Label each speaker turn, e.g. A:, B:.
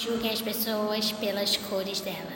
A: Julguem as pessoas pelas cores dela.